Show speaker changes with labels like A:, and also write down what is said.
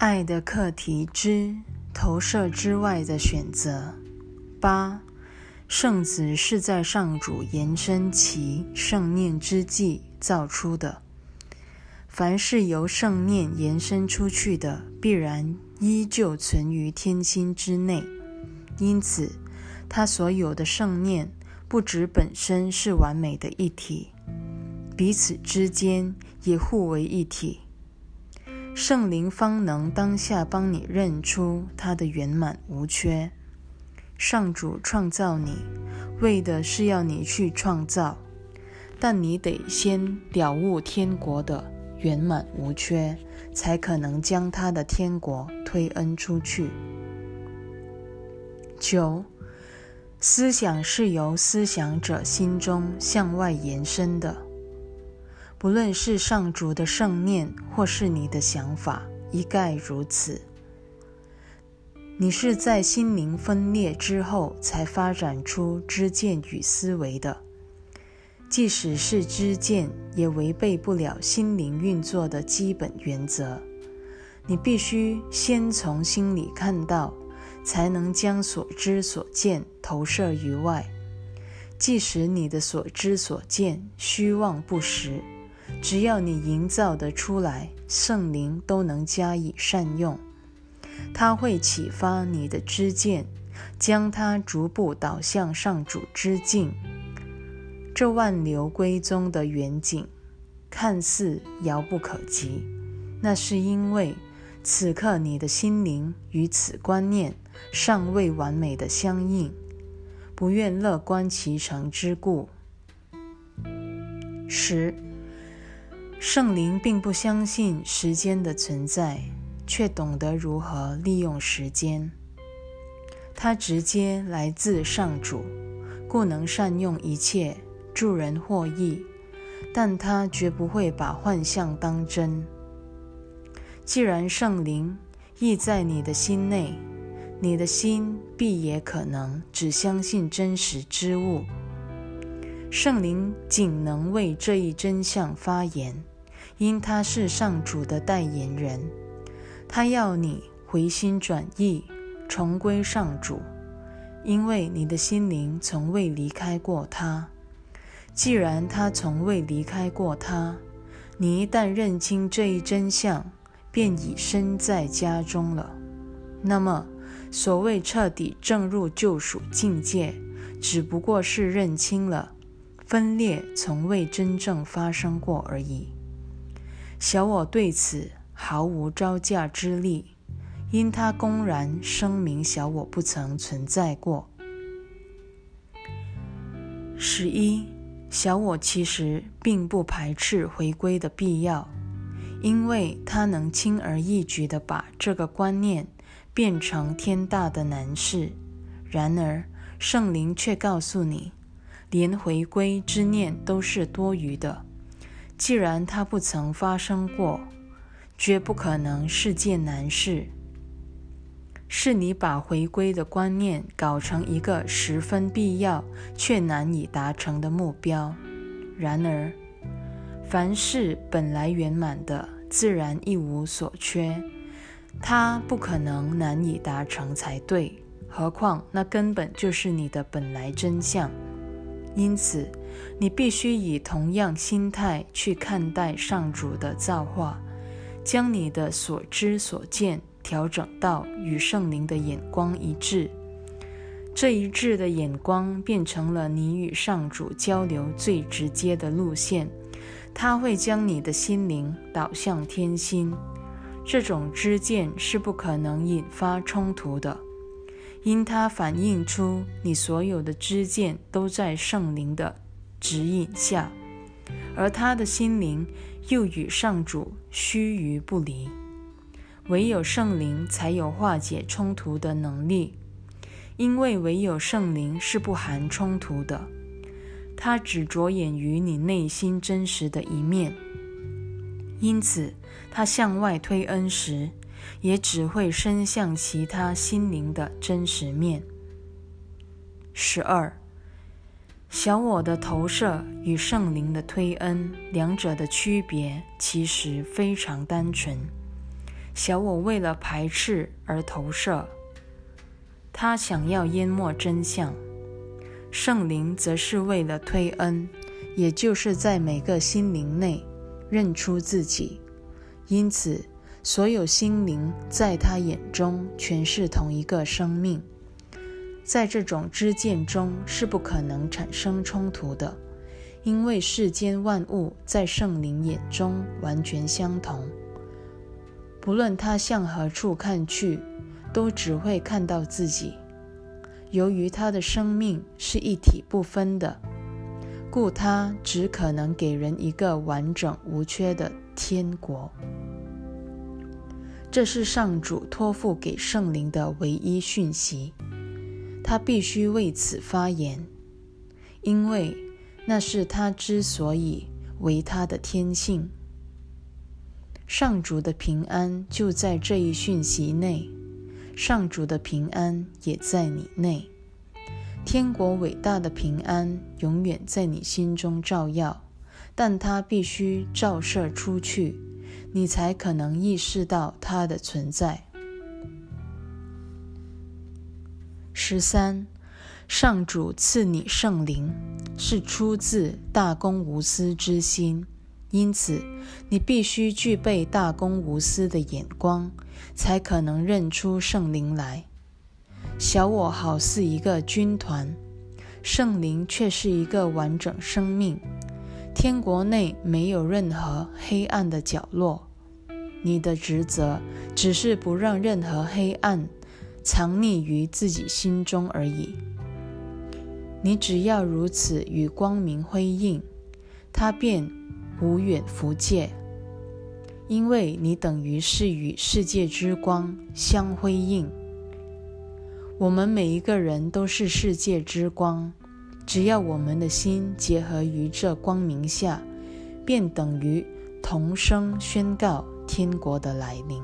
A: 爱的课题之投射之外的选择。八，圣子是在上主延伸其圣念之际造出的。凡是由圣念延伸出去的，必然依旧存于天心之内。因此，他所有的圣念不止本身是完美的一体，彼此之间也互为一体。圣灵方能当下帮你认出它的圆满无缺。上主创造你，为的是要你去创造，但你得先了悟天国的圆满无缺，才可能将他的天国推恩出去。九，思想是由思想者心中向外延伸的。不论是上主的圣念，或是你的想法，一概如此。你是在心灵分裂之后才发展出知见与思维的，即使是知见，也违背不了心灵运作的基本原则。你必须先从心里看到，才能将所知所见投射于外。即使你的所知所见虚妄不实。只要你营造得出来，圣灵都能加以善用。它会启发你的知见，将它逐步导向上主之境。这万流归宗的远景，看似遥不可及，那是因为此刻你的心灵与此观念尚未完美的相应，不愿乐观其成之故。十。圣灵并不相信时间的存在，却懂得如何利用时间。它直接来自上主，故能善用一切，助人获益。但他绝不会把幻象当真。既然圣灵意在你的心内，你的心必也可能只相信真实之物。圣灵仅能为这一真相发言。因他是上主的代言人，他要你回心转意，重归上主，因为你的心灵从未离开过他。既然他从未离开过他，你一旦认清这一真相，便已身在家中了。那么，所谓彻底正入救赎境界，只不过是认清了分裂从未真正发生过而已。小我对此毫无招架之力，因他公然声明小我不曾存在过。十一，小我其实并不排斥回归的必要，因为他能轻而易举地把这个观念变成天大的难事。然而，圣灵却告诉你，连回归之念都是多余的。既然它不曾发生过，绝不可能是件难事。是你把回归的观念搞成一个十分必要却难以达成的目标。然而，凡事本来圆满的，自然一无所缺，它不可能难以达成才对。何况那根本就是你的本来真相。因此，你必须以同样心态去看待上主的造化，将你的所知所见调整到与圣灵的眼光一致。这一致的眼光变成了你与上主交流最直接的路线，它会将你的心灵导向天心。这种知见是不可能引发冲突的。因它反映出你所有的知见都在圣灵的指引下，而他的心灵又与上主须臾不离。唯有圣灵才有化解冲突的能力，因为唯有圣灵是不含冲突的，它只着眼于你内心真实的一面。因此，它向外推恩时。也只会伸向其他心灵的真实面。十二，小我的投射与圣灵的推恩，两者的区别其实非常单纯。小我为了排斥而投射，他想要淹没真相；圣灵则是为了推恩，也就是在每个心灵内认出自己。因此，所有心灵在他眼中全是同一个生命。在这种知见中是不可能产生冲突的，因为世间万物在圣灵眼中完全相同。不论他向何处看去，都只会看到自己。由于他的生命是一体不分的，故他只可能给人一个完整无缺的天国。这是上主托付给圣灵的唯一讯息，他必须为此发言，因为那是他之所以为他的天性。上主的平安就在这一讯息内，上主的平安也在你内。天国伟大的平安永远在你心中照耀，但它必须照射出去，你才可能意识到它的存在。十三，上主赐你圣灵，是出自大公无私之心。因此，你必须具备大公无私的眼光，才可能认出圣灵来。小我好似一个军团，圣灵却是一个完整生命。天国内没有任何黑暗的角落。你的职责只是不让任何黑暗藏匿于自己心中而已。你只要如此与光明辉映，它便。无远弗届，因为你等于是与世界之光相辉映。我们每一个人都是世界之光，只要我们的心结合于这光明下，便等于同声宣告天国的来临。